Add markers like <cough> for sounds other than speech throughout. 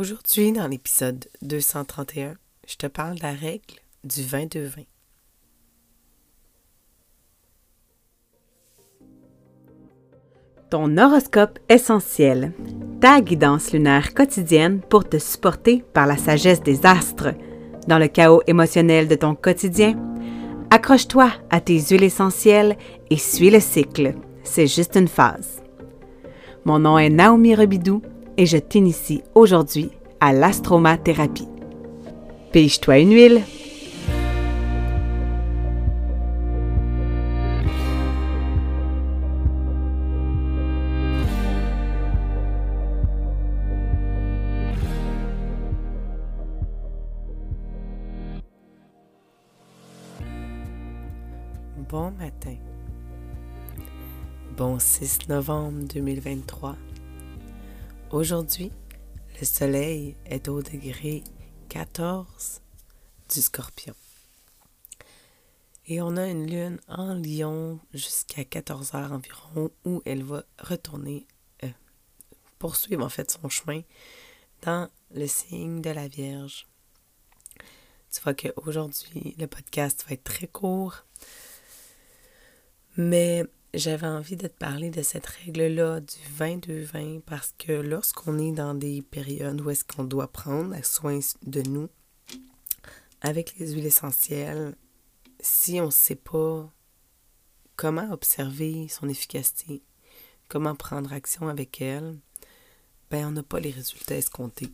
Aujourd'hui, dans l'épisode 231, je te parle de la règle du 22-20. Ton horoscope essentiel, ta guidance lunaire quotidienne pour te supporter par la sagesse des astres. Dans le chaos émotionnel de ton quotidien, accroche-toi à tes huiles essentielles et suis le cycle. C'est juste une phase. Mon nom est Naomi Rebidou et je t'initie aujourd'hui à l'astromathérapie. Pige-toi une huile. Bon matin. Bon 6 novembre 2023. Aujourd'hui, le soleil est au degré 14 du scorpion. Et on a une lune en lion jusqu'à 14 heures environ où elle va retourner, euh, poursuivre en fait son chemin dans le signe de la Vierge. Tu vois qu'aujourd'hui, le podcast va être très court mais j'avais envie de te parler de cette règle-là du 22-20 parce que lorsqu'on est dans des périodes où est-ce qu'on doit prendre soin de nous avec les huiles essentielles, si on ne sait pas comment observer son efficacité, comment prendre action avec elle, ben on n'a pas les résultats escomptés.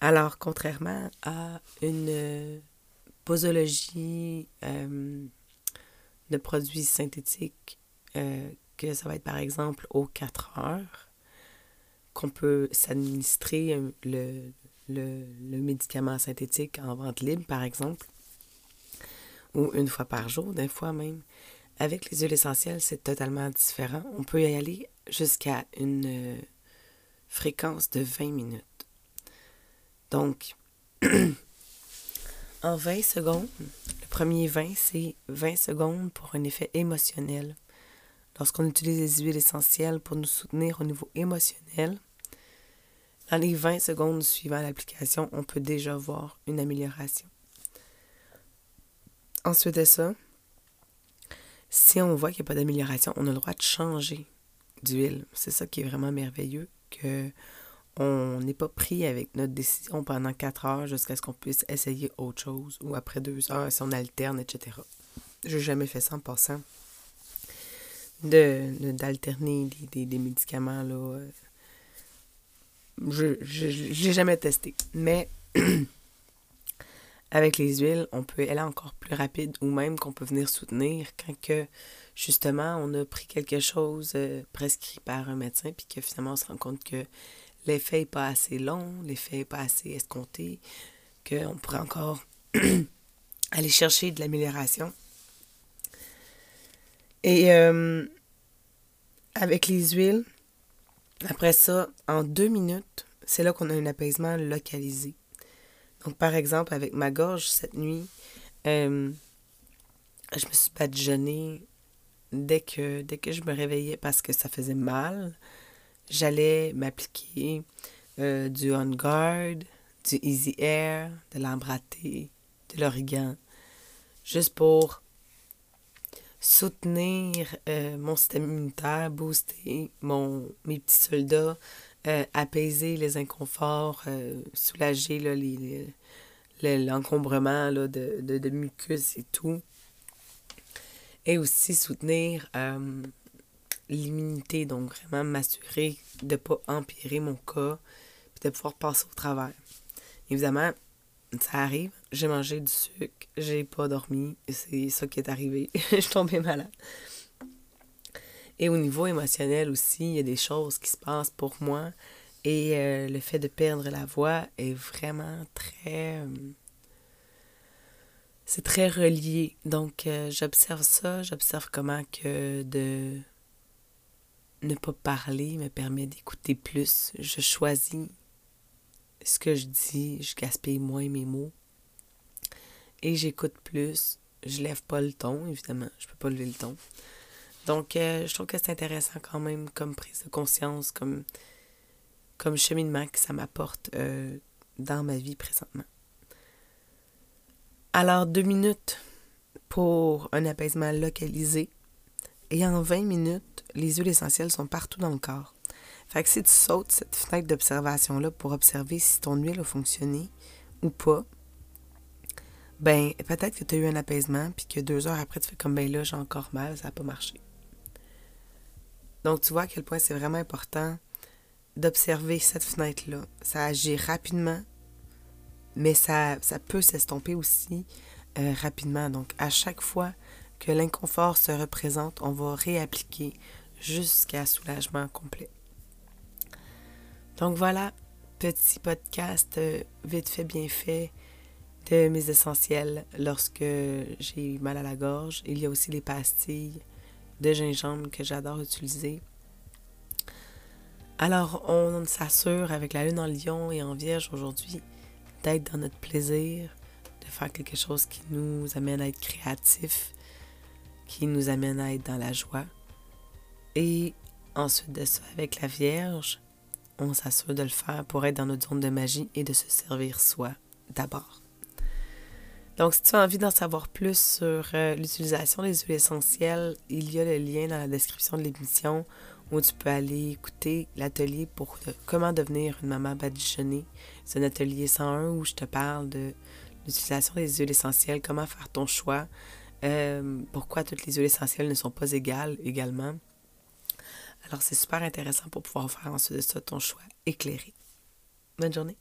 Alors, contrairement à une posologie euh, de produits synthétiques, euh, que ça va être par exemple aux 4 heures, qu'on peut s'administrer le, le, le, médicament synthétique en vente libre, par exemple, ou une fois par jour, des fois même. Avec les huiles essentielles, c'est totalement différent. On peut y aller jusqu'à une euh, fréquence de 20 minutes. Donc, <clears throat> en 20 secondes, premier 20, c'est 20 secondes pour un effet émotionnel. Lorsqu'on utilise les huiles essentielles pour nous soutenir au niveau émotionnel, dans les 20 secondes suivant l'application, on peut déjà voir une amélioration. Ensuite de ça, si on voit qu'il n'y a pas d'amélioration, on a le droit de changer d'huile. C'est ça qui est vraiment merveilleux, que on n'est pas pris avec notre décision pendant quatre heures jusqu'à ce qu'on puisse essayer autre chose ou après deux heures si on alterne, etc. Je n'ai jamais fait ça en passant. De, d'alterner des, des, médicaments, là. Euh, je n'ai jamais testé. Mais <clears throat> avec les huiles, on peut aller encore plus rapide ou même qu'on peut venir soutenir quand justement on a pris quelque chose euh, prescrit par un médecin puis que finalement on se rend compte que l'effet n'est pas assez long, l'effet n'est pas assez escompté, qu'on pourrait encore <clears throat> aller chercher de l'amélioration. Et euh, avec les huiles, après ça, en deux minutes, c'est là qu'on a un apaisement localisé. Donc, par exemple, avec ma gorge cette nuit, euh, je me suis badigeonnée dès que, dès que je me réveillais parce que ça faisait mal j'allais m'appliquer euh, du On Guard, du Easy Air, de l'embraté, de l'origan, juste pour soutenir euh, mon système immunitaire, booster mon, mes petits soldats, euh, apaiser les inconforts, soulager l'encombrement de, de, de, mucus et tout. Et aussi soutenir l'immunité, donc vraiment m'assurer de ne pas empirer mon cas, puis de pouvoir passer au travers. Évidemment, ça arrive, j'ai mangé du sucre, j'ai pas dormi, c'est ça qui est arrivé. <laughs> je suis tombée malade. Et au niveau émotionnel aussi, il y a des choses qui se passent pour moi. Et euh, le fait de perdre la voix est vraiment très... Euh, c'est très relié. Donc, euh, j'observe ça, j'observe comment que de ne pas parler me permet d'écouter plus. Je choisis ce que je dis, je gaspille moins mes mots. Et j'écoute plus. Je lève pas le ton, évidemment. Je peux pas lever le ton. Donc, euh, je trouve que c'est intéressant quand même comme prise de conscience, comme, comme cheminement que ça m'apporte euh, dans ma vie présentement. Alors, deux minutes pour un apaisement localisé. Et en 20 minutes, les huiles essentielles sont partout dans le corps. Fait que si tu sautes cette fenêtre d'observation-là pour observer si ton huile a fonctionné ou pas, ben peut-être que tu as eu un apaisement, puis que deux heures après, tu fais comme ben là, j'ai encore mal, ça n'a pas marché. Donc tu vois à quel point c'est vraiment important d'observer cette fenêtre-là. Ça agit rapidement, mais ça, peut s'estomper aussi euh, rapidement. Donc à chaque fois que l'inconfort se représente, on va réappliquer jusqu'à soulagement complet. Donc voilà, petit podcast euh, vite fait, bien fait de mes essentiels lorsque j'ai mal à la gorge. Il y a aussi les pastilles de gingembre que j'adore utiliser. Alors, on s'assure avec la lune en lion et en vierge aujourd'hui d'être dans notre plaisir, de faire quelque chose qui nous amène à être créatif, qui nous amène à être dans la joie. Et ensuite de ça, avec la Vierge, on s'assure de le faire pour être dans notre zone de magie et de se servir soi d'abord. Donc, si tu as envie d'en savoir plus sur euh, l'utilisation des huiles essentielles, il y a le lien dans la description de l'émission où tu peux aller écouter l'atelier pour comment devenir une maman badigeonnée. C'est un atelier 101 où je te parle de l'utilisation des huiles essentielles, comment faire ton choix, euh, pourquoi toutes les huiles essentielles ne sont pas égales également. Alors, c'est super intéressant pour pouvoir faire ensuite de ça ton choix éclairé. Bonne journée.